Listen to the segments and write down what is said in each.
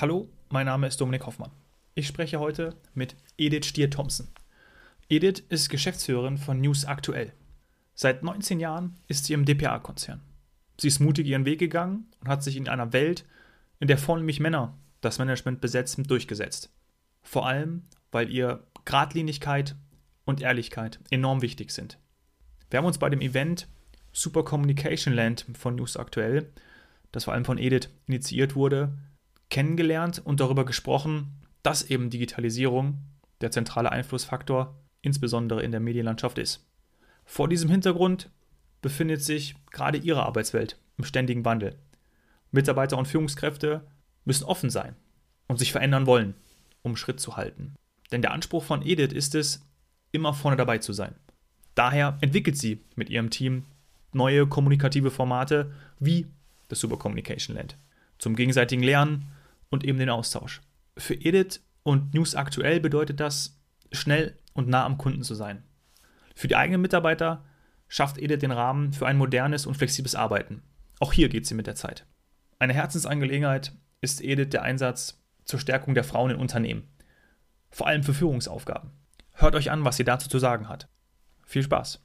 Hallo, mein Name ist Dominik Hoffmann. Ich spreche heute mit Edith Stier-Thompson. Edith ist Geschäftsführerin von News Aktuell. Seit 19 Jahren ist sie im DPA-Konzern. Sie ist mutig ihren Weg gegangen und hat sich in einer Welt, in der vornehmlich Männer das Management besetzen, durchgesetzt. Vor allem, weil ihr Gradlinigkeit und Ehrlichkeit enorm wichtig sind. Wir haben uns bei dem Event Super Communication Land von News Aktuell, das vor allem von Edith initiiert wurde, kennengelernt und darüber gesprochen, dass eben Digitalisierung der zentrale Einflussfaktor insbesondere in der Medienlandschaft ist. Vor diesem Hintergrund befindet sich gerade Ihre Arbeitswelt im ständigen Wandel. Mitarbeiter und Führungskräfte müssen offen sein und sich verändern wollen, um Schritt zu halten. Denn der Anspruch von Edith ist es, immer vorne dabei zu sein. Daher entwickelt sie mit ihrem Team neue kommunikative Formate wie das Super Communication Land zum gegenseitigen Lernen und eben den Austausch. Für Edith und News aktuell bedeutet das, schnell und nah am Kunden zu sein. Für die eigenen Mitarbeiter schafft Edith den Rahmen für ein modernes und flexibles Arbeiten. Auch hier geht sie mit der Zeit. Eine Herzensangelegenheit ist Edith der Einsatz zur Stärkung der Frauen in Unternehmen, vor allem für Führungsaufgaben. Hört euch an, was sie dazu zu sagen hat. Viel Spaß!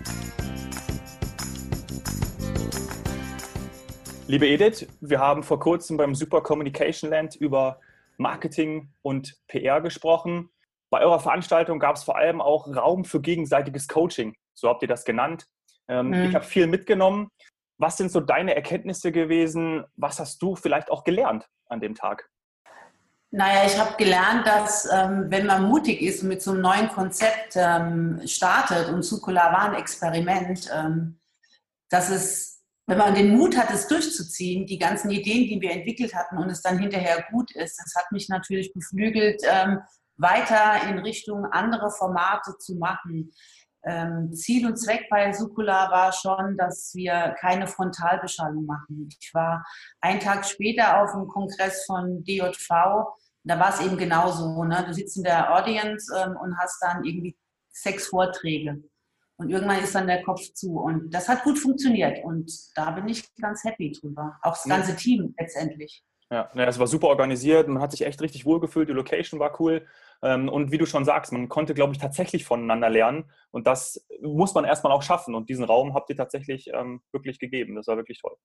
Liebe Edith, wir haben vor kurzem beim Super Communication Land über Marketing und PR gesprochen. Bei eurer Veranstaltung gab es vor allem auch Raum für gegenseitiges Coaching. So habt ihr das genannt. Ähm, mhm. Ich habe viel mitgenommen. Was sind so deine Erkenntnisse gewesen? Was hast du vielleicht auch gelernt an dem Tag? Naja, ich habe gelernt, dass ähm, wenn man mutig ist und mit so einem neuen Konzept ähm, startet und Sukula war ein Experiment, ähm, dass es wenn man den Mut hat, es durchzuziehen, die ganzen Ideen, die wir entwickelt hatten und es dann hinterher gut ist, das hat mich natürlich beflügelt, ähm, weiter in Richtung andere Formate zu machen. Ähm, Ziel und Zweck bei Sukula war schon, dass wir keine Frontalbeschallung machen. Ich war einen Tag später auf dem Kongress von DJV, da war es eben genauso. Ne? Du sitzt in der Audience ähm, und hast dann irgendwie sechs Vorträge. Und irgendwann ist dann der Kopf zu. Und das hat gut funktioniert. Und da bin ich ganz happy drüber. Auch das ganze. Team letztendlich. Ja, es war super organisiert. Man hat sich echt richtig wohlgefühlt. Die Location war cool. Ähm, und wie du schon sagst, man konnte, glaube ich, tatsächlich voneinander lernen. Und das muss man erstmal auch schaffen. Und diesen Raum habt ihr tatsächlich ähm, wirklich gegeben. Das war wirklich toll.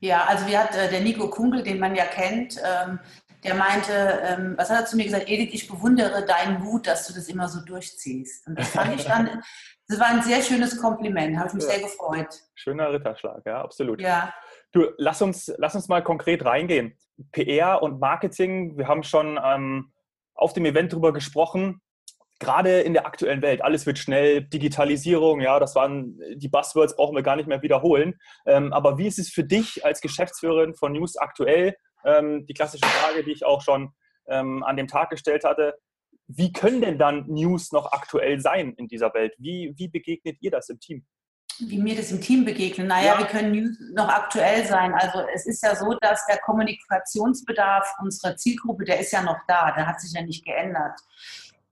Ja, also wir hat äh, der Nico Kunkel, den man ja kennt, ähm, der meinte, ähm, was hat er zu mir gesagt? Edith, ich bewundere deinen Mut, dass du das immer so durchziehst. Und das fand ich dann, das war ein sehr schönes Kompliment, habe ich mich ja. sehr gefreut. Schöner Ritterschlag, ja, absolut. Ja. Du, lass uns, lass uns mal konkret reingehen. PR und Marketing, wir haben schon ähm, auf dem Event darüber gesprochen. Gerade in der aktuellen Welt, alles wird schnell, Digitalisierung, ja, das waren die Buzzwords, brauchen wir gar nicht mehr wiederholen. Ähm, aber wie ist es für dich als Geschäftsführerin von News aktuell? Ähm, die klassische Frage, die ich auch schon ähm, an dem Tag gestellt hatte wie können denn dann News noch aktuell sein in dieser Welt? Wie, wie begegnet ihr das im Team? Wie mir das im Team begegnet? Naja, ja. wir können News noch aktuell sein. Also es ist ja so, dass der Kommunikationsbedarf unserer Zielgruppe, der ist ja noch da, der hat sich ja nicht geändert.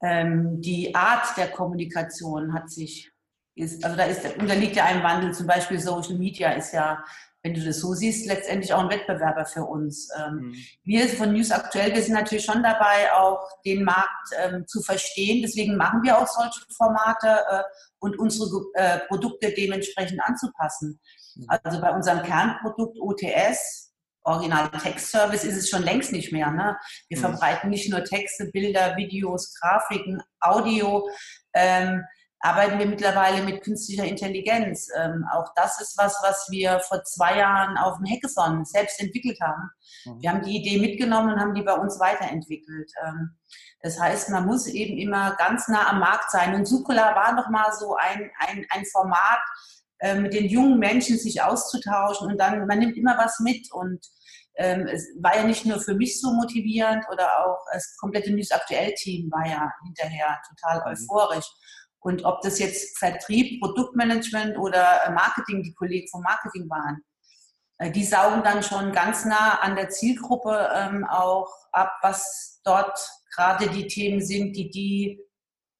Ähm, die Art der Kommunikation hat sich, ist, also da ist, unterliegt ja einem Wandel. Zum Beispiel Social Media ist ja wenn du das so siehst, letztendlich auch ein Wettbewerber für uns. Ähm, mhm. Wir von News Aktuell, wir sind natürlich schon dabei, auch den Markt ähm, zu verstehen. Deswegen machen wir auch solche Formate äh, und unsere äh, Produkte dementsprechend anzupassen. Mhm. Also bei unserem Kernprodukt OTS, Original Text Service, ist es schon längst nicht mehr. Ne? Wir mhm. verbreiten nicht nur Texte, Bilder, Videos, Grafiken, Audio. Ähm, arbeiten wir mittlerweile mit künstlicher Intelligenz. Ähm, auch das ist was, was wir vor zwei Jahren auf dem Hackathon selbst entwickelt haben. Mhm. Wir haben die Idee mitgenommen und haben die bei uns weiterentwickelt. Ähm, das heißt, man muss eben immer ganz nah am Markt sein. Und Sukula war noch mal so ein, ein, ein Format, äh, mit den jungen Menschen sich auszutauschen und dann, man nimmt immer was mit und ähm, es war ja nicht nur für mich so motivierend oder auch das komplette News Aktuell Team war ja hinterher total mhm. Und ob das jetzt Vertrieb, Produktmanagement oder äh, Marketing, die Kollegen vom Marketing waren, äh, die saugen dann schon ganz nah an der Zielgruppe ähm, auch ab, was dort gerade die Themen sind, die, die,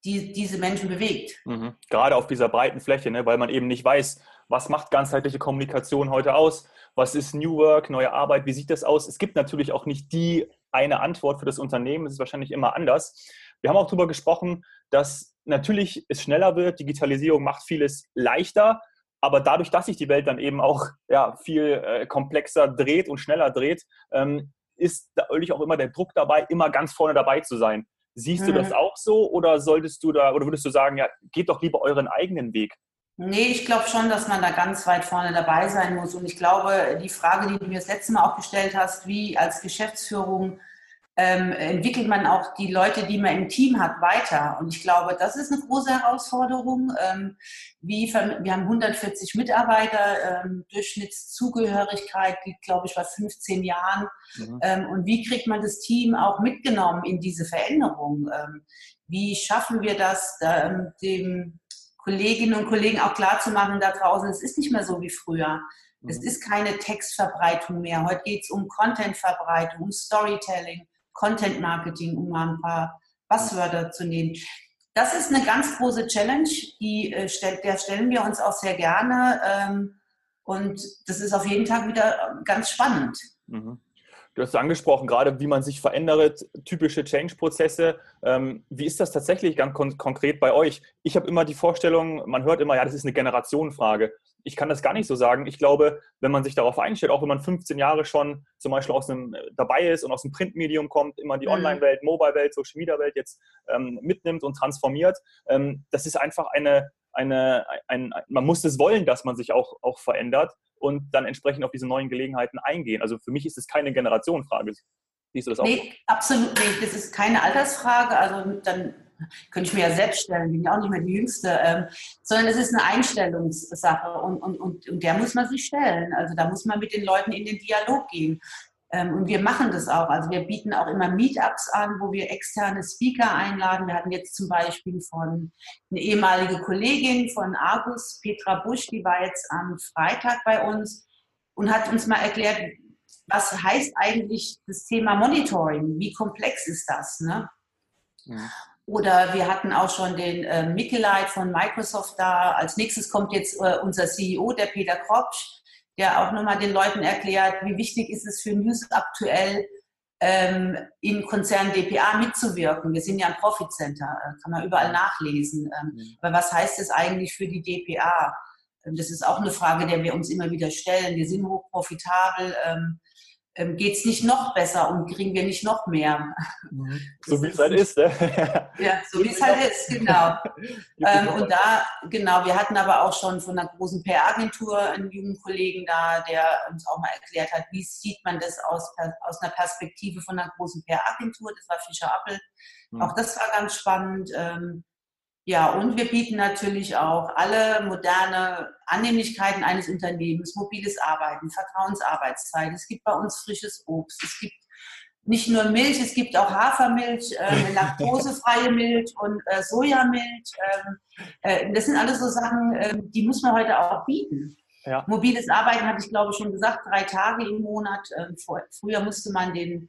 die diese Menschen bewegt. Mhm. Gerade auf dieser breiten Fläche, ne? weil man eben nicht weiß, was macht ganzheitliche Kommunikation heute aus, was ist New Work, neue Arbeit, wie sieht das aus? Es gibt natürlich auch nicht die eine Antwort für das Unternehmen, es ist wahrscheinlich immer anders. Wir haben auch darüber gesprochen, dass natürlich es schneller wird, Digitalisierung macht vieles leichter, aber dadurch, dass sich die Welt dann eben auch ja, viel äh, komplexer dreht und schneller dreht, ähm, ist natürlich auch immer der Druck dabei, immer ganz vorne dabei zu sein. Siehst mhm. du das mhm. auch so oder solltest du da oder würdest du sagen, ja, geht doch lieber euren eigenen Weg? Nee, ich glaube schon, dass man da ganz weit vorne dabei sein muss. Und ich glaube, die Frage, die du mir das letzte Mal auch gestellt hast, wie als Geschäftsführung ähm, entwickelt man auch die Leute, die man im Team hat, weiter. Und ich glaube, das ist eine große Herausforderung. Ähm, wie, wir haben 140 Mitarbeiter, ähm, Durchschnittszugehörigkeit liegt, glaube ich, bei 15 Jahren. Mhm. Ähm, und wie kriegt man das Team auch mitgenommen in diese Veränderung? Ähm, wie schaffen wir das, ähm, dem Kolleginnen und Kollegen auch klarzumachen da draußen, es ist nicht mehr so wie früher. Es mhm. ist keine Textverbreitung mehr. Heute geht es um Contentverbreitung, um Storytelling, Content Marketing, um mal ein paar Buzzwörter zu nehmen. Das ist eine ganz große Challenge, die, äh, der stellen wir uns auch sehr gerne. Ähm, und das ist auf jeden Tag wieder ganz spannend. Mhm. Du hast angesprochen, gerade wie man sich verändert, typische Change-Prozesse. Ähm, wie ist das tatsächlich ganz kon konkret bei euch? Ich habe immer die Vorstellung, man hört immer, ja, das ist eine Generationenfrage. Ich kann das gar nicht so sagen. Ich glaube, wenn man sich darauf einstellt, auch wenn man 15 Jahre schon zum Beispiel aus einem äh, dabei ist und aus dem Printmedium kommt, immer die mhm. Online-Welt, Mobile-Welt, Social-Media-Welt jetzt ähm, mitnimmt und transformiert, ähm, das ist einfach eine, eine, ein, man muss es wollen, dass man sich auch, auch verändert und dann entsprechend auf diese neuen Gelegenheiten eingehen. Also für mich ist es keine Generationenfrage. Siehst du das auch? Nee, absolut nicht. Das ist keine Altersfrage. Also dann könnte ich mir ja selbst stellen, bin ja auch nicht mehr die Jüngste, ähm, sondern es ist eine Einstellungssache und, und, und, und der muss man sich stellen. Also da muss man mit den Leuten in den Dialog gehen. Ähm, und wir machen das auch. Also wir bieten auch immer Meetups an, wo wir externe Speaker einladen. Wir hatten jetzt zum Beispiel von eine ehemalige Kollegin von Argus, Petra Busch, die war jetzt am Freitag bei uns und hat uns mal erklärt, was heißt eigentlich das Thema Monitoring? Wie komplex ist das? Ne? Ja. Oder wir hatten auch schon den äh, Mitteleit von Microsoft da. Als nächstes kommt jetzt äh, unser CEO, der Peter Kropsch der auch nochmal den Leuten erklärt, wie wichtig ist es für News aktuell, ähm, in Konzern DPA mitzuwirken. Wir sind ja ein Profit Center, äh, kann man überall nachlesen. Ähm, mhm. Aber was heißt das eigentlich für die DPA? Ähm, das ist auch eine Frage, der wir uns immer wieder stellen. Wir sind hochprofitabel. Ähm, ähm, geht es nicht noch besser und kriegen wir nicht noch mehr. Mhm. So wie es halt ist. Ne? Ja, so wie es halt ist, genau. ähm, und da, genau, wir hatten aber auch schon von einer großen PR-Agentur einen jungen Kollegen da, der uns auch mal erklärt hat, wie sieht man das aus, aus einer Perspektive von einer großen PR-Agentur, das war Fischer Appel. Mhm. Auch das war ganz spannend. Ähm, ja, und wir bieten natürlich auch alle moderne Annehmlichkeiten eines Unternehmens, mobiles Arbeiten, Vertrauensarbeitszeit. Es gibt bei uns frisches Obst. Es gibt nicht nur Milch, es gibt auch Hafermilch, äh, laktosefreie Milch und äh, Sojamilch. Ähm, äh, das sind alles so Sachen, ähm, die muss man heute auch bieten. Ja. Mobiles Arbeiten hatte ich glaube ich schon gesagt, drei Tage im Monat. Ähm, vor, früher musste man den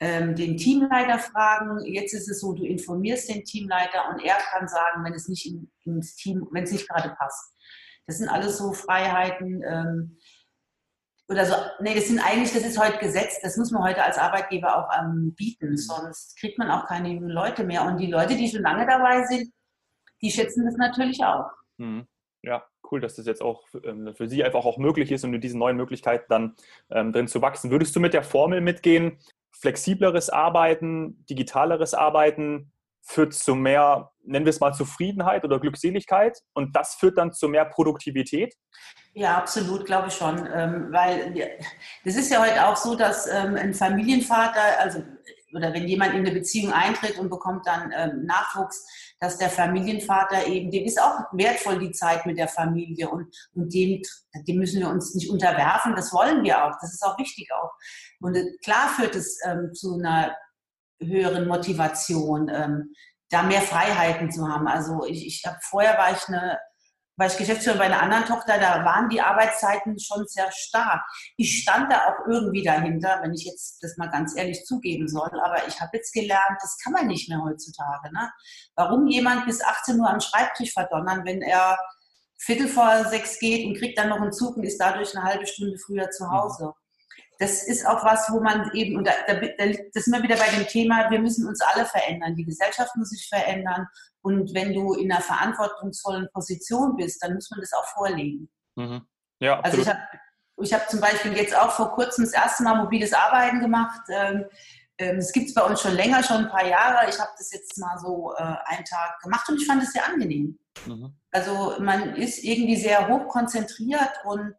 ähm, den Teamleiter fragen. Jetzt ist es so, du informierst den Teamleiter und er kann sagen, wenn es nicht in, ins Team, wenn es nicht gerade passt. Das sind alles so Freiheiten. Ähm, oder so, nee, das sind eigentlich, das ist heute Gesetz, das muss man heute als Arbeitgeber auch ähm, bieten, sonst kriegt man auch keine jungen Leute mehr. Und die Leute, die schon lange dabei sind, die schätzen das natürlich auch. Mhm. Ja, cool, dass das jetzt auch ähm, für Sie einfach auch möglich ist und mit diesen neuen Möglichkeiten dann ähm, drin zu wachsen. Würdest du mit der Formel mitgehen, flexibleres Arbeiten, digitaleres Arbeiten führt zu mehr, nennen wir es mal, Zufriedenheit oder Glückseligkeit und das führt dann zu mehr Produktivität? Ja, absolut, glaube ich schon. Ähm, weil das ist ja heute auch so, dass ähm, ein Familienvater, also oder wenn jemand in eine Beziehung eintritt und bekommt dann ähm, Nachwuchs, dass der Familienvater eben, dem ist auch wertvoll die Zeit mit der Familie und, und dem, dem müssen wir uns nicht unterwerfen, das wollen wir auch, das ist auch wichtig auch. Und äh, klar führt es ähm, zu einer höheren Motivation, ähm, da mehr Freiheiten zu haben. Also ich, ich hab, vorher war ich eine war ich Geschäftsführer bei einer anderen Tochter, da waren die Arbeitszeiten schon sehr stark. Ich stand da auch irgendwie dahinter, wenn ich jetzt das mal ganz ehrlich zugeben soll, aber ich habe jetzt gelernt, das kann man nicht mehr heutzutage. Ne? Warum jemand bis 18 Uhr am Schreibtisch verdonnern, wenn er Viertel vor sechs geht und kriegt dann noch einen Zug und ist dadurch eine halbe Stunde früher zu mhm. Hause? Das ist auch was, wo man eben, und da, da, das sind wir wieder bei dem Thema, wir müssen uns alle verändern. Die Gesellschaft muss sich verändern. Und wenn du in einer verantwortungsvollen Position bist, dann muss man das auch vorlegen. Mhm. Ja, also ich habe ich hab zum Beispiel jetzt auch vor kurzem das erste Mal mobiles Arbeiten gemacht. Ähm, ähm, es gibt es bei uns schon länger, schon ein paar Jahre. Ich habe das jetzt mal so äh, einen Tag gemacht und ich fand es sehr angenehm. Mhm. Also man ist irgendwie sehr hoch konzentriert und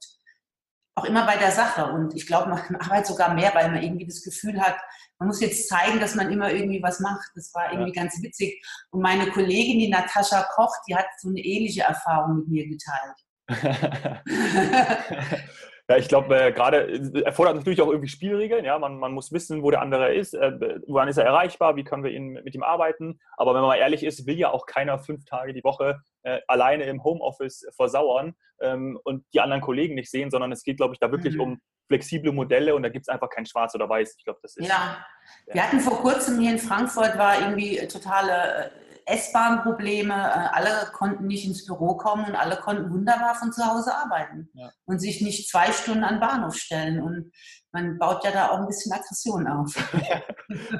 auch immer bei der Sache. Und ich glaube, man arbeitet sogar mehr, weil man irgendwie das Gefühl hat, man muss jetzt zeigen, dass man immer irgendwie was macht. Das war irgendwie ja. ganz witzig. Und meine Kollegin, die Natascha Koch, die hat so eine ähnliche Erfahrung mit mir geteilt. Ja, ich glaube, äh, gerade äh, erfordert natürlich auch irgendwie Spielregeln. Ja, man, man muss wissen, wo der andere ist, äh, wann ist er erreichbar, wie können wir ihn, mit ihm arbeiten. Aber wenn man mal ehrlich ist, will ja auch keiner fünf Tage die Woche äh, alleine im Homeoffice versauern ähm, und die anderen Kollegen nicht sehen, sondern es geht, glaube ich, da wirklich mhm. um flexible Modelle und da gibt es einfach kein Schwarz oder Weiß. Ich glaube, das ist. Ja. ja. wir hatten vor kurzem hier in Frankfurt war irgendwie totale S-Bahn-Probleme. Äh, alle konnten nicht ins Büro kommen und alle konnten wunderbar von zu Hause arbeiten ja. und sich nicht zwei Stunden an den Bahnhof stellen. Und man baut ja da auch ein bisschen Aggression auf. ja,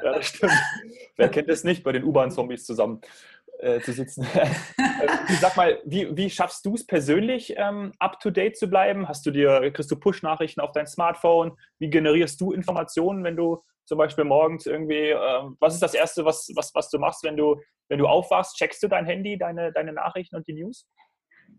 das stimmt. Wer kennt es nicht, bei den U-Bahn-Zombies zusammen äh, zu sitzen? Äh, sag mal, wie, wie schaffst du es persönlich, ähm, up-to-date zu bleiben? Hast du dir, kriegst du Push-Nachrichten auf dein Smartphone? Wie generierst du Informationen, wenn du zum Beispiel morgens irgendwie, äh, was ist das Erste, was, was, was du machst, wenn du, wenn du aufwachst? Checkst du dein Handy, deine, deine Nachrichten und die News?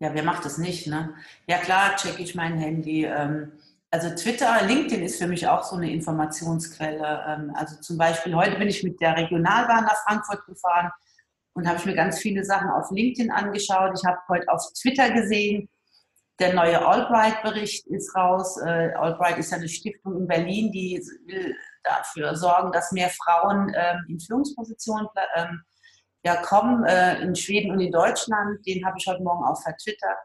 Ja, wer macht das nicht? Ne? Ja klar, checke ich mein Handy. Ähm, also Twitter, LinkedIn ist für mich auch so eine Informationsquelle. Ähm, also zum Beispiel heute bin ich mit der Regionalbahn nach Frankfurt gefahren und habe ich mir ganz viele Sachen auf LinkedIn angeschaut. Ich habe heute auf Twitter gesehen, der neue Albright-Bericht ist raus. Äh, Albright ist ja eine Stiftung in Berlin, die will dafür sorgen, dass mehr Frauen ähm, in Führungspositionen ähm, ja, kommen, äh, in Schweden und in Deutschland. Den habe ich heute Morgen auch vertwittert.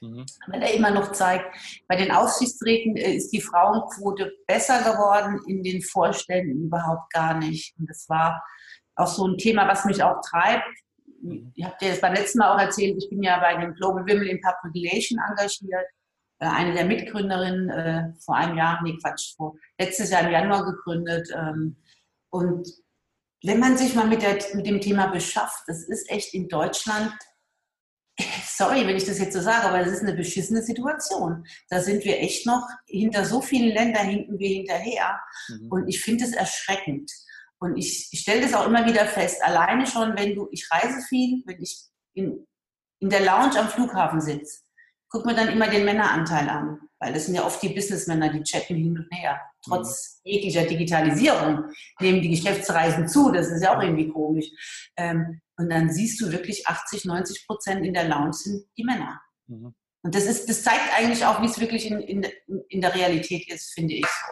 Mhm. Weil er immer noch zeigt, bei den Aufsichtsräten äh, ist die Frauenquote besser geworden, in den Vorständen überhaupt gar nicht. Und das war auch so ein Thema, was mich auch treibt. Ich habe dir das beim letzten Mal auch erzählt, ich bin ja bei dem Global Women in Public Relation engagiert eine der Mitgründerinnen äh, vor einem Jahr, nee Quatsch, vor, letztes Jahr im Januar gegründet. Ähm, und wenn man sich mal mit, der, mit dem Thema beschafft, das ist echt in Deutschland, sorry, wenn ich das jetzt so sage, aber das ist eine beschissene Situation. Da sind wir echt noch, hinter so vielen Ländern hinken wir hinterher. Mhm. Und ich finde es erschreckend. Und ich, ich stelle das auch immer wieder fest, alleine schon, wenn du, ich reise viel, wenn ich in, in der Lounge am Flughafen sitze, guck mir dann immer den Männeranteil an, weil das sind ja oft die Businessmänner, die chatten hin und her. Trotz mhm. jeglicher Digitalisierung nehmen die Geschäftsreisen zu, das ist ja auch irgendwie komisch. Ähm, und dann siehst du wirklich 80, 90 Prozent in der Lounge sind die Männer. Mhm. Und das, ist, das zeigt eigentlich auch, wie es wirklich in, in, in der Realität ist, finde ich so.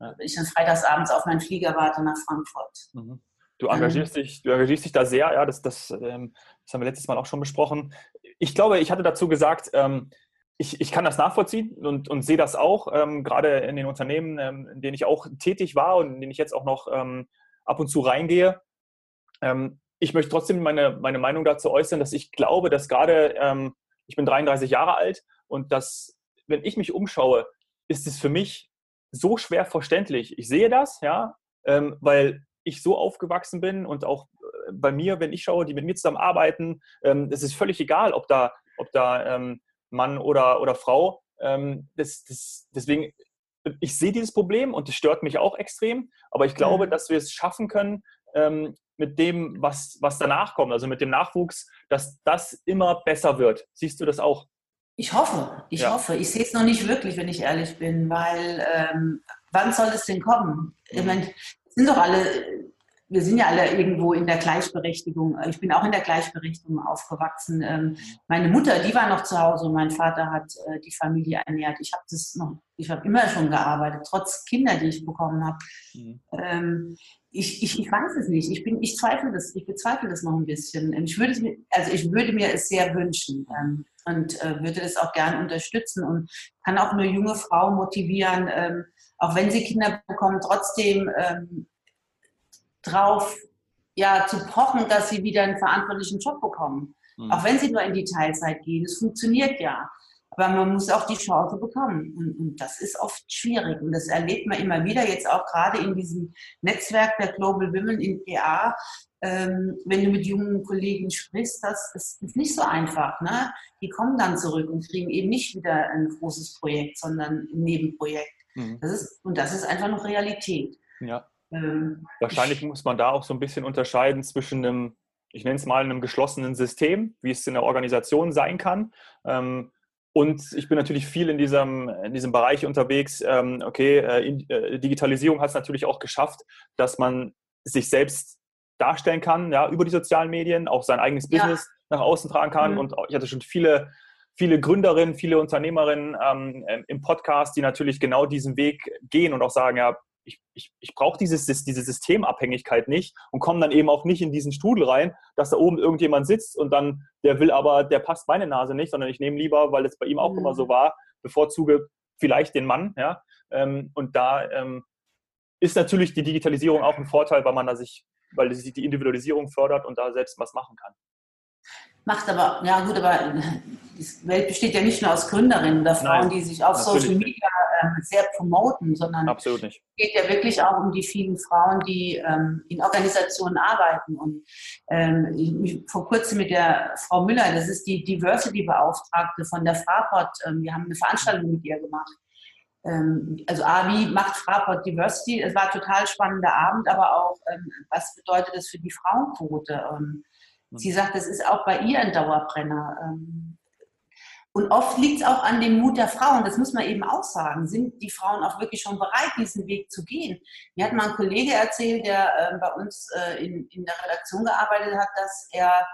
Wenn ich dann freitagsabends auf meinen Flieger warte nach Frankfurt. Mhm. Du engagierst, ähm, dich, du engagierst dich da sehr, ja, das, das, ähm, das haben wir letztes Mal auch schon besprochen. Ich glaube, ich hatte dazu gesagt, ähm, ich, ich kann das nachvollziehen und, und sehe das auch, ähm, gerade in den Unternehmen, ähm, in denen ich auch tätig war und in denen ich jetzt auch noch ähm, ab und zu reingehe. Ähm, ich möchte trotzdem meine, meine Meinung dazu äußern, dass ich glaube, dass gerade, ähm, ich bin 33 Jahre alt und dass, wenn ich mich umschaue, ist es für mich so schwer verständlich. Ich sehe das, ja, weil ich so aufgewachsen bin und auch äh, bei mir, wenn ich schaue, die mit mir zusammen arbeiten, ähm, es ist völlig egal, ob da, ob da ähm, Mann oder, oder Frau. Ähm, das, das, deswegen, ich sehe dieses Problem und es stört mich auch extrem, aber ich glaube, mhm. dass wir es schaffen können, ähm, mit dem, was, was danach kommt, also mit dem Nachwuchs, dass das immer besser wird. Siehst du das auch? Ich hoffe, ich ja. hoffe. Ich sehe es noch nicht wirklich, wenn ich ehrlich bin, weil ähm, wann soll es denn kommen? Ich mhm. meine, sind doch alle wir sind ja alle irgendwo in der Gleichberechtigung. Ich bin auch in der Gleichberechtigung aufgewachsen. Ähm, meine Mutter, die war noch zu Hause und mein Vater hat äh, die Familie ernährt. Ich habe das noch, ich habe immer schon gearbeitet, trotz Kinder, die ich bekommen habe. Mhm. Ähm, ich, ich, ich weiß es nicht. Ich bin, ich zweifle das, ich bezweifle das noch ein bisschen. Ich würde es mir, also ich würde mir es sehr wünschen ähm, und äh, würde das auch gern unterstützen und kann auch eine junge Frau motivieren, ähm, auch wenn sie Kinder bekommen, trotzdem ähm, drauf ja, zu pochen, dass sie wieder einen verantwortlichen Job bekommen. Mhm. Auch wenn sie nur in die Teilzeit gehen. Es funktioniert ja. Aber man muss auch die Chance bekommen. Und, und, das ist oft schwierig. Und das erlebt man immer wieder, jetzt auch gerade in diesem Netzwerk der Global Women in PA. Ähm, wenn du mit jungen Kollegen sprichst, das ist, ist nicht so einfach. Ne? Die kommen dann zurück und kriegen eben nicht wieder ein großes Projekt, sondern ein Nebenprojekt. Mhm. Das ist, und das ist einfach noch Realität. Ja. Ähm, Wahrscheinlich muss man da auch so ein bisschen unterscheiden zwischen einem, ich nenne es mal, einem geschlossenen System, wie es in der Organisation sein kann. Ähm, und ich bin natürlich viel in diesem, in diesem Bereich unterwegs. Ähm, okay, äh, äh, Digitalisierung hat es natürlich auch geschafft, dass man sich selbst darstellen kann, ja, über die sozialen Medien, auch sein eigenes ja. Business nach außen tragen kann. Mhm. Und ich hatte schon viele, viele Gründerinnen, viele Unternehmerinnen ähm, im Podcast, die natürlich genau diesen Weg gehen und auch sagen, ja, ich, ich, ich brauche diese Systemabhängigkeit nicht und komme dann eben auch nicht in diesen Strudel rein, dass da oben irgendjemand sitzt und dann, der will aber, der passt meine Nase nicht, sondern ich nehme lieber, weil es bei ihm auch mhm. immer so war, bevorzuge vielleicht den Mann, ja. Ähm, und da ähm, ist natürlich die Digitalisierung auch ein Vorteil, weil man da sich, weil sich die Individualisierung fördert und da selbst was machen kann. Macht aber, ja gut, aber die Welt besteht ja nicht nur aus Gründerinnen oder Frauen, Nein, die sich auf Social Media äh, sehr promoten, sondern Absolut nicht. es geht ja wirklich auch um die vielen Frauen, die ähm, in Organisationen arbeiten. Und ähm, ich, vor kurzem mit der Frau Müller, das ist die Diversity-Beauftragte von der Fraport, ähm, wir haben eine Veranstaltung mit ihr gemacht. Ähm, also A, wie macht Fraport Diversity? Es war ein total spannender Abend, aber auch, ähm, was bedeutet das für die Frauenquote? Ähm, Sie sagt, das ist auch bei ihr ein Dauerbrenner. Ähm, und oft liegt es auch an dem Mut der Frauen, das muss man eben auch sagen. Sind die Frauen auch wirklich schon bereit, diesen Weg zu gehen? Mir hat mal ein Kollege erzählt, der äh, bei uns äh, in, in der Redaktion gearbeitet hat, dass er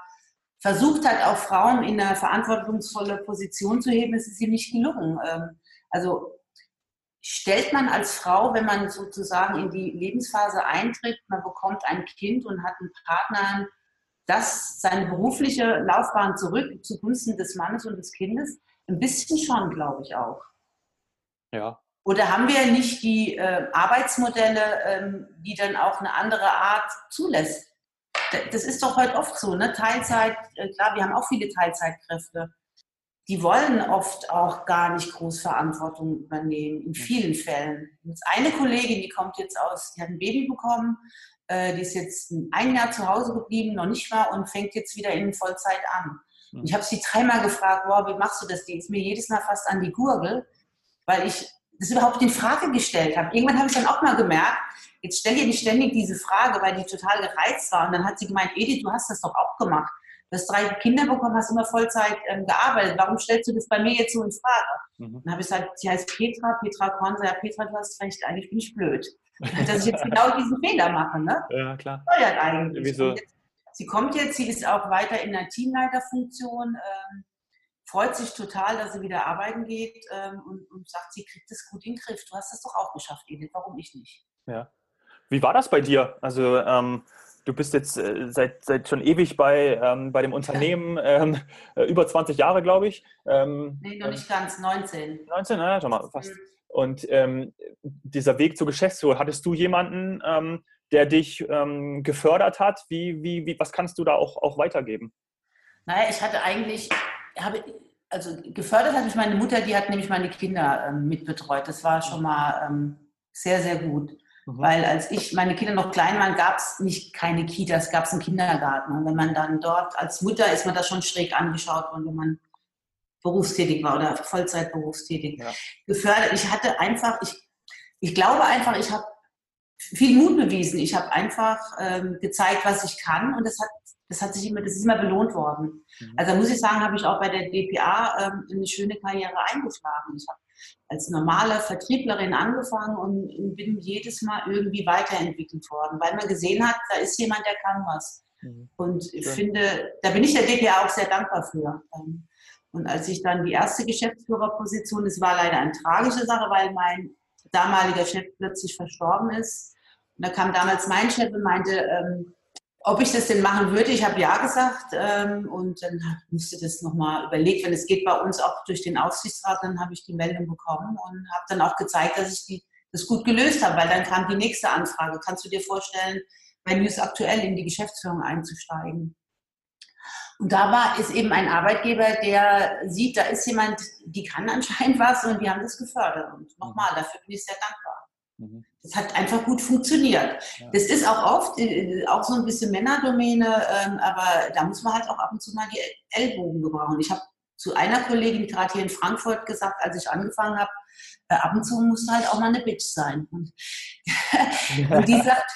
versucht hat, auch Frauen in eine verantwortungsvolle Position zu heben. Es ist ihm nicht gelungen. Ähm, also stellt man als Frau, wenn man sozusagen in die Lebensphase eintritt, man bekommt ein Kind und hat einen Partner, das seine berufliche Laufbahn zurück zugunsten des Mannes und des Kindes? Ein bisschen schon, glaube ich auch. Ja. Oder haben wir nicht die äh, Arbeitsmodelle, ähm, die dann auch eine andere Art zulässt? Das ist doch heute oft so, ne? Teilzeit, äh, klar, wir haben auch viele Teilzeitkräfte. Die wollen oft auch gar nicht groß Verantwortung übernehmen, in vielen Fällen. Jetzt eine Kollegin, die kommt jetzt aus, die hat ein Baby bekommen, äh, die ist jetzt ein Jahr zu Hause geblieben, noch nicht mal, und fängt jetzt wieder in Vollzeit an. Mhm. Ich habe sie dreimal gefragt, wow, wie machst du das? Die ist mir jedes Mal fast an die Gurgel, weil ich das überhaupt in Frage gestellt habe. Irgendwann habe ich dann auch mal gemerkt, jetzt stell dir nicht ständig diese Frage, weil die total gereizt war. Und dann hat sie gemeint, Edith, du hast das doch auch gemacht. Du hast drei Kinder bekommen, hast immer Vollzeit ähm, gearbeitet. Warum stellst du das bei mir jetzt so in Frage? Mhm. Dann habe ich gesagt, sie heißt Petra, Petra Korn. Ja, Petra, du hast recht, eigentlich bin ich blöd. dass ich jetzt genau diesen Fehler mache. Ne? Ja, klar. Steuert eigentlich. Jetzt, sie kommt jetzt, sie ist auch weiter in der Teamleiterfunktion, ähm, freut sich total, dass sie wieder arbeiten geht ähm, und, und, sagt, sie kriegt es gut in den Griff. Du hast das doch auch geschafft, Edith, warum ich nicht? Ja. Wie war das bei dir? Also ähm, du bist jetzt äh, seit, seit schon ewig bei, ähm, bei dem Unternehmen, ähm, äh, über 20 Jahre, glaube ich. Ähm, nee, noch nicht ganz, 19. 19, naja, schon mal, fast. Mhm. Und ähm, dieser Weg zur Geschäftsführung, hattest du jemanden, ähm, der dich ähm, gefördert hat? Wie, wie, wie, was kannst du da auch, auch weitergeben? Naja, ich hatte eigentlich, habe, also gefördert hat mich meine Mutter, die hat nämlich meine Kinder mitbetreut. Das war schon mal ähm, sehr, sehr gut. Mhm. Weil als ich, meine Kinder noch klein waren, gab es nicht keine Kitas, gab es einen Kindergarten. Und wenn man dann dort als Mutter ist man da schon schräg angeschaut und wenn man berufstätig war oder Vollzeit berufstätig. Ja. Gefördert. Ich hatte einfach, ich, ich glaube einfach, ich habe viel Mut bewiesen. Ich habe einfach ähm, gezeigt, was ich kann und das hat, das hat sich immer, das ist immer belohnt worden. Mhm. Also muss ich sagen, habe ich auch bei der DPA ähm, eine schöne Karriere eingeschlagen. Ich habe als normale Vertrieblerin angefangen und bin jedes Mal irgendwie weiterentwickelt worden, weil man gesehen hat, da ist jemand, der kann was. Mhm. Und ich finde, da bin ich der DPA auch sehr dankbar für. Und als ich dann die erste Geschäftsführerposition, es war leider eine tragische Sache, weil mein damaliger Chef plötzlich verstorben ist. Und da kam damals mein Chef und meinte, ähm, ob ich das denn machen würde. Ich habe ja gesagt ähm, und dann musste das nochmal überlegt, wenn es geht bei uns auch durch den Aufsichtsrat, dann habe ich die Meldung bekommen und habe dann auch gezeigt, dass ich die, das gut gelöst habe, weil dann kam die nächste Anfrage. Kannst du dir vorstellen, bei News aktuell in die Geschäftsführung einzusteigen? Und da war ist eben ein Arbeitgeber, der sieht, da ist jemand, die kann anscheinend was und wir haben das gefördert. Und nochmal, dafür bin ich sehr dankbar. Mhm. Das hat einfach gut funktioniert. Ja. Das ist auch oft äh, auch so ein bisschen Männerdomäne, ähm, aber da muss man halt auch ab und zu mal die Ellbogen gebrauchen. Ich habe zu einer Kollegin gerade hier in Frankfurt gesagt, als ich angefangen habe, äh, ab und zu musste halt auch mal eine Bitch sein. Und, und die sagt,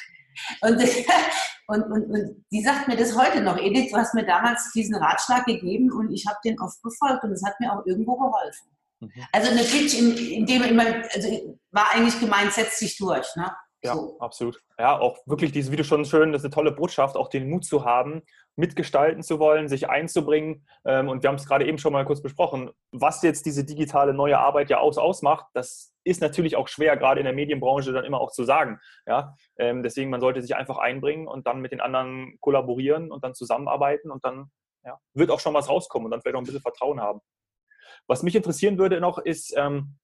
und, und, und, und, die sagt mir das heute noch, Edith, du hast mir damals diesen Ratschlag gegeben und ich habe den oft befolgt und es hat mir auch irgendwo geholfen. Mhm. Also eine Pitch, in, in dem immer, also war eigentlich gemeint, setzt sich durch. Ne? Ja, so. absolut. Ja, auch wirklich diese, wie du schon schön, das ist eine tolle Botschaft, auch den Mut zu haben, mitgestalten zu wollen, sich einzubringen. Ähm, und wir haben es gerade eben schon mal kurz besprochen, was jetzt diese digitale neue Arbeit ja aus, ausmacht, das ist natürlich auch schwer, gerade in der Medienbranche dann immer auch zu sagen. Ja, ähm, deswegen, man sollte sich einfach einbringen und dann mit den anderen kollaborieren und dann zusammenarbeiten und dann ja, wird auch schon was rauskommen und dann vielleicht auch ein bisschen Vertrauen haben. Was mich interessieren würde noch ist, ähm,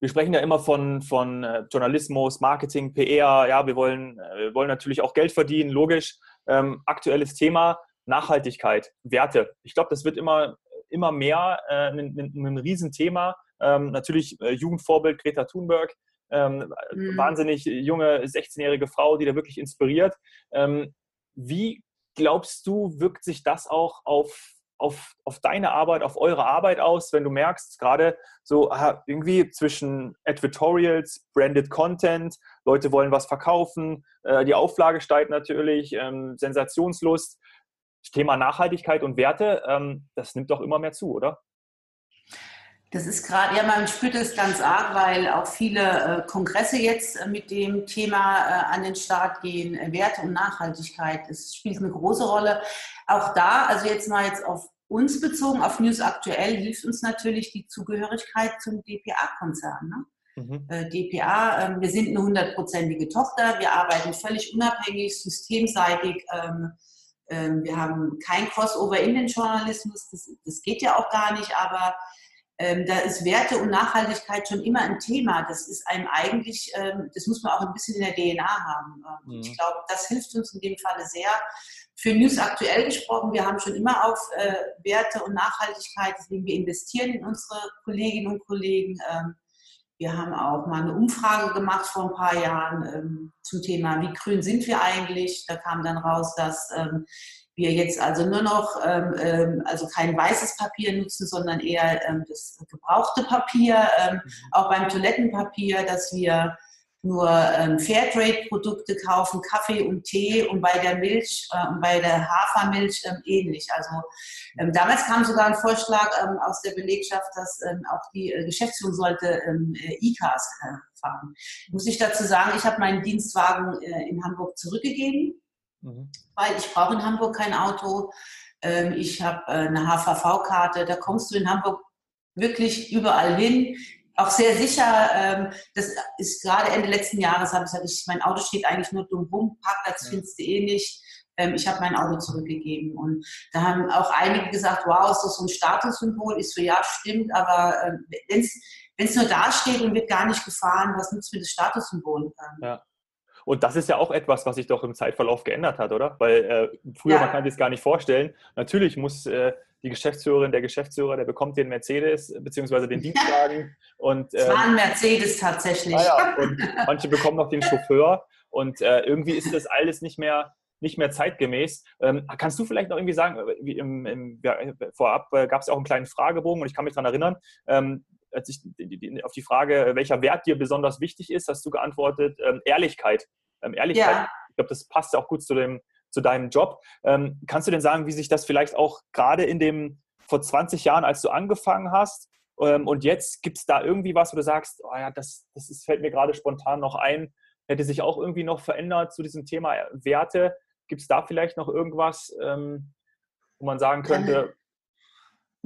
wir sprechen ja immer von, von äh, Journalismus, Marketing, PR. Ja, wir wollen, äh, wir wollen natürlich auch Geld verdienen, logisch. Ähm, aktuelles Thema Nachhaltigkeit, Werte. Ich glaube, das wird immer, immer mehr äh, ein, ein, ein Riesenthema. Ähm, natürlich äh, Jugendvorbild Greta Thunberg. Ähm, mhm. Wahnsinnig junge 16-jährige Frau, die da wirklich inspiriert. Ähm, wie glaubst du, wirkt sich das auch auf auf, auf deine Arbeit, auf eure Arbeit aus, wenn du merkst, gerade so irgendwie zwischen Advertorials, Branded Content, Leute wollen was verkaufen, äh, die Auflage steigt natürlich, ähm, Sensationslust, Thema Nachhaltigkeit und Werte, ähm, das nimmt doch immer mehr zu, oder? Das ist gerade, ja, man spürt es ganz arg, weil auch viele äh, Kongresse jetzt äh, mit dem Thema äh, an den Start gehen, Werte und Nachhaltigkeit. Das spielt eine große Rolle. Auch da, also jetzt mal jetzt auf uns bezogen, auf News Aktuell, hilft uns natürlich die Zugehörigkeit zum DPA-Konzern. Ne? Mhm. DPA, ähm, wir sind eine hundertprozentige Tochter, wir arbeiten völlig unabhängig, systemseitig. Ähm, ähm, wir haben kein Crossover in den Journalismus, das, das geht ja auch gar nicht, aber ähm, da ist Werte und Nachhaltigkeit schon immer ein Thema. Das ist einem eigentlich, ähm, das muss man auch ein bisschen in der DNA haben. Ähm, mhm. Ich glaube, das hilft uns in dem Falle sehr. Für News aktuell gesprochen, wir haben schon immer auf äh, Werte und Nachhaltigkeit, deswegen wir investieren in unsere Kolleginnen und Kollegen. Ähm, wir haben auch mal eine Umfrage gemacht vor ein paar Jahren ähm, zum Thema, wie grün sind wir eigentlich? Da kam dann raus, dass ähm, wir jetzt also nur noch ähm, ähm, also kein weißes Papier nutzen, sondern eher ähm, das gebrauchte Papier, ähm, mhm. auch beim Toilettenpapier, dass wir nur ähm, Fairtrade-Produkte kaufen, Kaffee und Tee und bei der Milch äh, und bei der Hafermilch ähm, ähnlich. Also damals kam sogar ein Vorschlag aus der Belegschaft, dass auch die äh, Geschäftsführung sollte äh, E-Cars äh, fahren. Muss ich dazu sagen, ich habe meinen Dienstwagen äh, in Hamburg zurückgegeben mhm. weil ich brauche in Hamburg kein Auto. Ähm, ich habe äh, eine HVV-Karte, da kommst du in Hamburg wirklich überall hin. Auch sehr sicher, ähm, das ist gerade Ende letzten Jahres, habe ich gesagt, mein Auto steht eigentlich nur dumm rum, Parkplatz findest du eh nicht ähm, ich habe mein Auto zurückgegeben. Und da haben auch einige gesagt, wow, ist das so ein Statussymbol? Ich so, ja, stimmt, aber äh, wenn es nur da steht und wird gar nicht gefahren, was nützt mir das Statussymbol? Ja. Und das ist ja auch etwas, was sich doch im Zeitverlauf geändert hat, oder? Weil äh, früher, ja. man kann sich das gar nicht vorstellen. Natürlich muss äh, die Geschäftsführerin, der Geschäftsführer, der bekommt den Mercedes bzw. den Dienstwagen. Und, äh, es war ein Mercedes tatsächlich. Ah ja, und manche bekommen noch den Chauffeur. Und äh, irgendwie ist das alles nicht mehr, nicht mehr zeitgemäß. Ähm, kannst du vielleicht noch irgendwie sagen, äh, wie im, im, ja, vorab äh, gab es ja auch einen kleinen Fragebogen und ich kann mich daran erinnern, ähm, als ich auf die Frage, welcher Wert dir besonders wichtig ist, hast du geantwortet, ähm, Ehrlichkeit. Ähm, Ehrlichkeit, ja. ich glaube, das passt auch gut zu, dem, zu deinem Job. Ähm, kannst du denn sagen, wie sich das vielleicht auch gerade in dem, vor 20 Jahren, als du angefangen hast, Ähm, und jetzt gibt es da irgendwie was, wo du sagst, oh ja, das, das ist, fällt mir gerade spontan noch ein, hätte sich auch irgendwie noch verändert zu diesem Thema Werte. Gibt es da vielleicht noch irgendwas, ähm, wo man sagen könnte,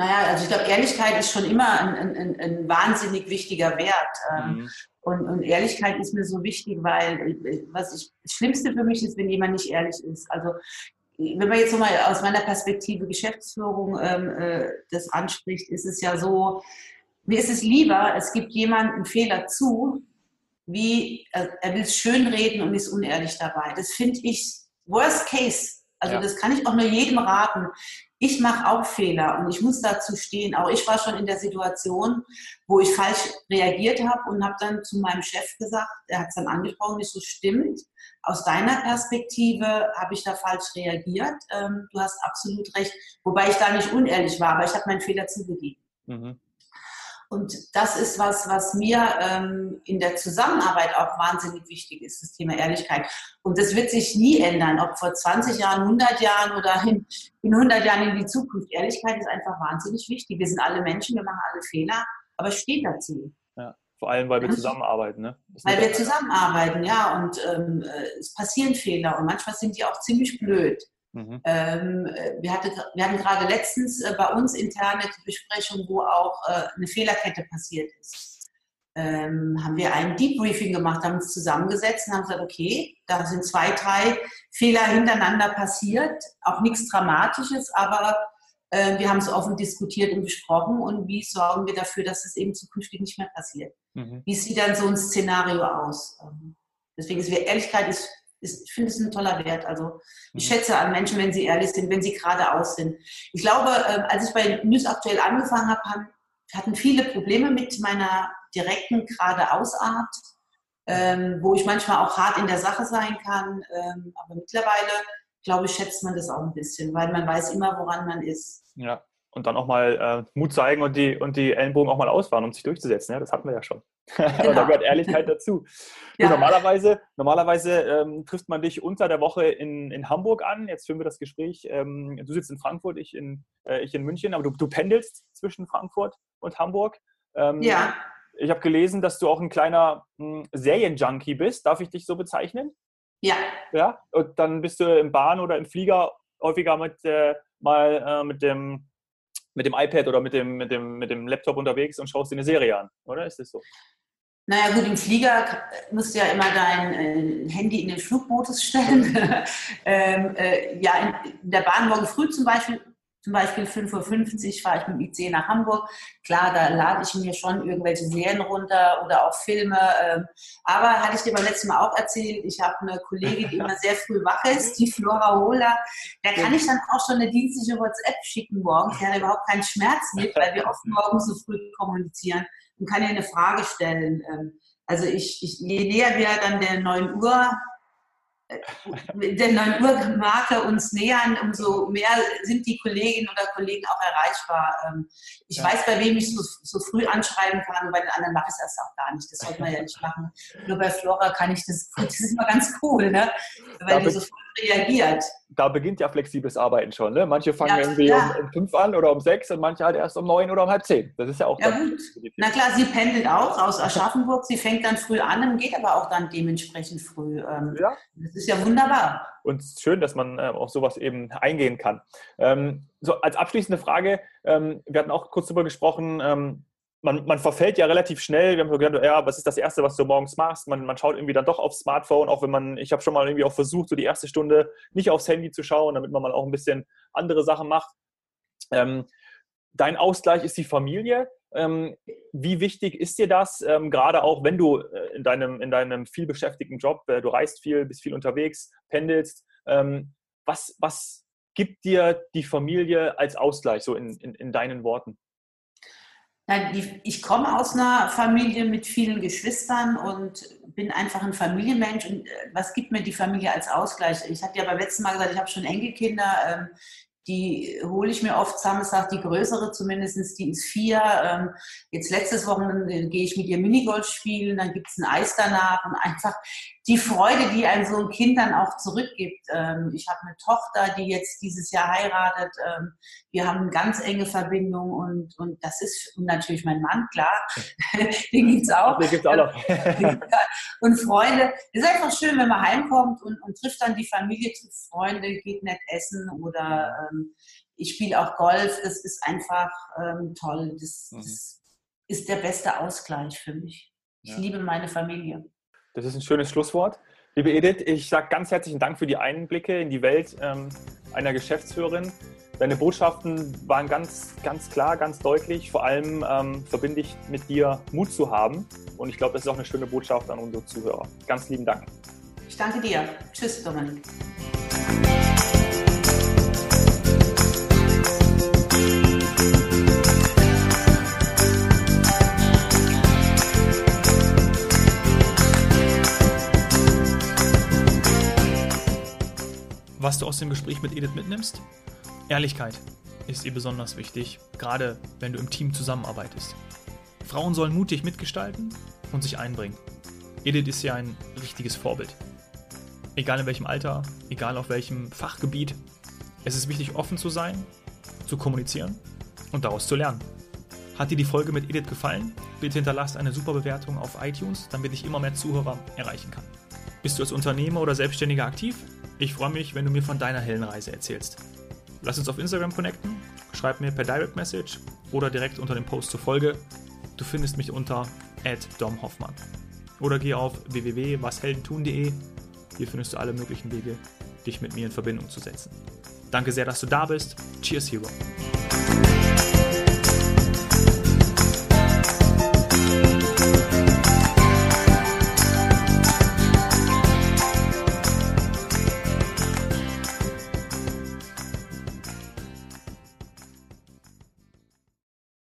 naja, also ich glaube, Ehrlichkeit ist schon immer ein, ein, ein wahnsinnig wichtiger Wert. Ähm, mhm. Und, und, Ehrlichkeit ist mir so wichtig, weil was ich, das Schlimmste für mich ist, wenn jemand nicht ehrlich ist. Also wenn man jetzt nochmal aus meiner Perspektive Geschäftsführung ähm, äh, das anspricht, ist es ja so, mir ist es lieber, es gibt jemanden einen Fehler zu, wie äh, er will es schönreden und ist unehrlich dabei. Das finde ich worst case. Also ja. das kann ich auch nur jedem raten ich mache auch Fehler und ich muss dazu stehen. Auch ich war schon in der Situation, wo ich falsch reagiert habe und habe dann zu meinem Chef gesagt, er hat es dann angesprochen, nicht so stimmt. Aus deiner Perspektive habe ich da falsch reagiert. Ähm, du hast absolut recht, wobei ich da nicht unehrlich war, aber ich habe meinen Fehler zugegeben. Mhm. Und das ist was, was mir ähm, in der Zusammenarbeit auch wahnsinnig wichtig ist, das Thema Ehrlichkeit. Und das wird sich nie ändern, ob vor 20 Jahren, 100 Jahren oder in, in 100 Jahren in die Zukunft. Ehrlichkeit ist einfach wahnsinnig wichtig. Wir sind alle Menschen, wir machen alle Fehler, aber steht dazu. Ja, vor allem, weil wir zusammenarbeiten. Ne? Weil wir zusammenarbeiten, ja. Und ähm, äh, es passieren Fehler und manchmal sind die auch ziemlich blöd. Mhm. Ähm, wir, hatte, wir, hatten gerade letztens äh, bei uns interne Besprechung, wo auch äh, eine Fehlerkette passiert ist. Ähm, haben wir ein Debriefing gemacht, haben uns zusammengesetzt und haben gesagt, okay, da sind zwei, drei Fehler hintereinander passiert, auch nichts Dramatisches, aber äh, wir haben es offen diskutiert und besprochen und wie sorgen wir dafür, dass es eben zukünftig nicht mehr passiert. Mhm. Wie sieht dann so ein Szenario aus? Ähm, deswegen ist Ehrlichkeit ist ist, ich finde es ein toller Wert. Also ich mhm. schätze an Menschen, wenn sie ehrlich sind, wenn sie geradeaus sind. Ich glaube, ähm, als ich bei News aktuell angefangen habe, hatten viele Probleme mit meiner direkten geradeausart, ähm, wo ich manchmal auch hart in der Sache sein kann. Ähm, aber mittlerweile, glaube ich, schätzt man das auch ein bisschen, weil man weiß immer, woran man ist. Ja, und dann auch mal äh, Mut zeigen und die, und die Ellenbogen auch mal ausfahren, um sich durchzusetzen. Ja, das hatten wir ja schon. Genau. da gehört Ehrlichkeit dazu. Ja. normalerweise normalerweise ähm, trifft man dich unter der Woche in, in Hamburg an. Jetzt führen wir das Gespräch. Ähm, du sitzt in Frankfurt, ich in, äh, ich in München, aber du, du pendelst zwischen Frankfurt und Hamburg. Ähm, ja. Ich habe gelesen, dass du auch ein kleiner hm, Serienjunkie bist. Darf ich dich so bezeichnen? Ja. Ja. Und dann bist du im Bahn oder im Flieger häufiger mit, äh, mal äh, mit dem mit dem iPad oder mit dem, mit, dem, mit dem Laptop unterwegs und schaust dir eine Serie an, oder ist das so? Naja gut, im Flieger musst du ja immer dein äh, Handy in den Flugmodus stellen. ähm, äh, ja, in der Bahn morgen früh zum Beispiel zum Beispiel 5.50 Uhr fahre ich mit dem IC nach Hamburg. Klar, da lade ich mir schon irgendwelche Serien runter oder auch Filme. Ähm, aber hatte ich dir beim letzten Mal auch erzählt, ich habe eine Kollegin, die immer sehr früh wach ist, die Flora Hola. Da kann ich dann auch schon eine dienstliche WhatsApp schicken morgens. Die hat überhaupt keinen Schmerz mit, weil wir oft morgens so früh kommunizieren und kann ihr eine Frage stellen. Ähm, also ich, ich, je näher wir dann der 9 Uhr der 9 Uhr Marke uns nähern, umso mehr sind die Kolleginnen oder Kollegen auch erreichbar. Ähm, ich ja. weiß, bei wem ich so, so, früh anschreiben kann und bei den anderen mache ich das auch gar nicht. Das sollte man ja nicht machen. Nur bei Flora kann ich das, das ist immer ganz cool, ne? weil da die so früh reagiert. Da beginnt ja flexibles Arbeiten schon. Ne? Manche fangen ja, irgendwie um, um fünf an oder um sechs und manche halt erst um neun oder um halb zehn. Das ist ja auch. Ja, gut. Na klar, sie pendelt auch aus Aschaffenburg. Sie fängt dann früh an und geht aber auch dann dementsprechend früh. Ähm, ja. Das ist ja wunderbar. Und schön, dass man äh, auf sowas eben eingehen kann. Ähm, so als abschließende Frage, ähm, wir hatten auch kurz darüber gesprochen, ähm, man, man, verfällt ja relativ schnell. Wir haben so gedacht, ja, was ist das Erste, was du morgens machst? Man, man schaut irgendwie dann doch aufs Smartphone, auch wenn man, ich habe schon mal irgendwie auch versucht, so die erste Stunde nicht aufs Handy zu schauen, damit man mal auch ein bisschen andere Sachen macht. Ähm, dein Ausgleich ist die Familie. Ähm, wie wichtig ist dir das, ähm, gerade auch wenn du äh, in, deinem, in deinem viel beschäftigten Job, äh, du reist viel, bist viel unterwegs, pendelst, ähm, was, was gibt dir die Familie als Ausgleich, so in, in, in deinen Worten? Ich komme aus einer Familie mit vielen Geschwistern und bin einfach ein Familienmensch. Und äh, was gibt mir die Familie als Ausgleich? Ich hatte ja beim letzten Mal gesagt, ich habe schon Enkelkinder. Ähm, die hole ich mir oft Samstag, die größere zumindest, die ist vier. Ähm, jetzt letztes Wochenende gehe ich mit ihr Minigolf spielen, dann gibt es ein Eis danach und einfach die Freude, die einem so ein Kind dann auch zurückgibt. Ähm, ich habe eine Tochter, die jetzt dieses Jahr heiratet. Ähm, wir haben eine ganz enge Verbindung und, und das ist und natürlich mein Mann, klar. Den gibt es auch. Den gibt's auch noch. und Freunde. Es ist einfach schön, wenn man heimkommt und, und trifft dann die Familie, trifft Freunde, geht nett essen oder ähm, ich spiele auch Golf. Das ist einfach ähm, toll. Das, mhm. das, ist der beste Ausgleich für mich. Ich ja. liebe meine Familie. Das ist ein schönes Schlusswort. Liebe Edith, ich sage ganz herzlichen Dank für die Einblicke in die Welt ähm, einer Geschäftsführerin. Deine Botschaften waren ganz, ganz klar, ganz deutlich. Vor allem ähm, verbinde ich mit dir Mut zu haben. Und ich glaube, das ist auch eine schöne Botschaft an unsere Zuhörer. Ganz lieben Dank. Ich danke dir. Tschüss, Dominik. Was du aus dem Gespräch mit Edith mitnimmst? Ehrlichkeit ist ihr besonders wichtig, gerade wenn du im Team zusammenarbeitest. Frauen sollen mutig mitgestalten und sich einbringen. Edith ist ja ein richtiges Vorbild. Egal in welchem Alter, egal auf welchem Fachgebiet, es ist wichtig, offen zu sein, zu kommunizieren und daraus zu lernen. Hat dir die Folge mit Edith gefallen? Bitte hinterlass eine super Bewertung auf iTunes, damit ich immer mehr Zuhörer erreichen kann. Bist du als Unternehmer oder Selbstständiger aktiv? Ich freue mich, wenn du mir von deiner Heldenreise erzählst. Lass uns auf Instagram connecten, schreib mir per Direct Message oder direkt unter dem Post zur Folge. Du findest mich unter @domhoffmann. Oder geh auf www.washeldentun.de. Hier findest du alle möglichen Wege, dich mit mir in Verbindung zu setzen. Danke sehr, dass du da bist. Cheers, Hero.